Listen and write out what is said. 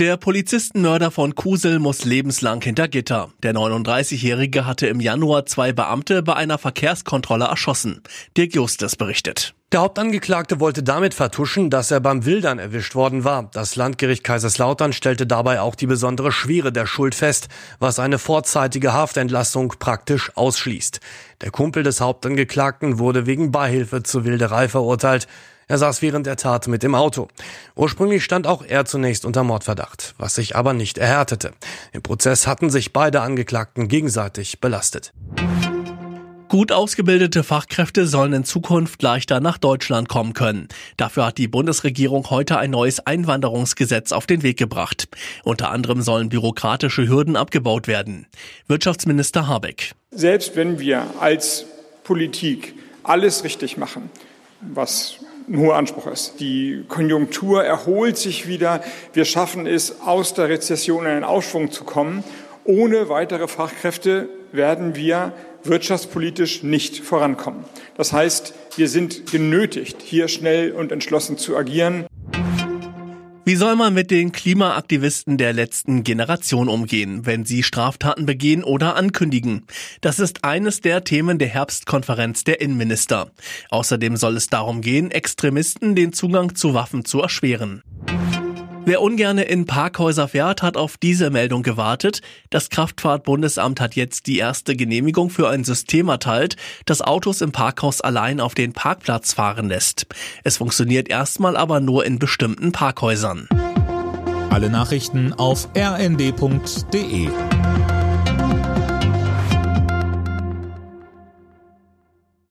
Der Polizistenmörder von Kusel muss lebenslang hinter Gitter. Der 39-Jährige hatte im Januar zwei Beamte bei einer Verkehrskontrolle erschossen. Dirk Justus berichtet. Der Hauptangeklagte wollte damit vertuschen, dass er beim Wildern erwischt worden war. Das Landgericht Kaiserslautern stellte dabei auch die besondere Schwere der Schuld fest, was eine vorzeitige Haftentlassung praktisch ausschließt. Der Kumpel des Hauptangeklagten wurde wegen Beihilfe zur Wilderei verurteilt. Er saß während der Tat mit im Auto. Ursprünglich stand auch er zunächst unter Mordverdacht, was sich aber nicht erhärtete. Im Prozess hatten sich beide Angeklagten gegenseitig belastet. Gut ausgebildete Fachkräfte sollen in Zukunft leichter nach Deutschland kommen können. Dafür hat die Bundesregierung heute ein neues Einwanderungsgesetz auf den Weg gebracht. Unter anderem sollen bürokratische Hürden abgebaut werden. Wirtschaftsminister Habeck. Selbst wenn wir als Politik alles richtig machen, was ein hoher Anspruch ist. Die Konjunktur erholt sich wieder. Wir schaffen es, aus der Rezession in einen Aufschwung zu kommen. Ohne weitere Fachkräfte werden wir wirtschaftspolitisch nicht vorankommen. Das heißt, wir sind genötigt, hier schnell und entschlossen zu agieren. Wie soll man mit den Klimaaktivisten der letzten Generation umgehen, wenn sie Straftaten begehen oder ankündigen? Das ist eines der Themen der Herbstkonferenz der Innenminister. Außerdem soll es darum gehen, Extremisten den Zugang zu Waffen zu erschweren. Wer ungerne in Parkhäuser fährt, hat auf diese Meldung gewartet. Das Kraftfahrtbundesamt hat jetzt die erste Genehmigung für ein System erteilt, das Autos im Parkhaus allein auf den Parkplatz fahren lässt. Es funktioniert erstmal aber nur in bestimmten Parkhäusern. Alle Nachrichten auf rnd.de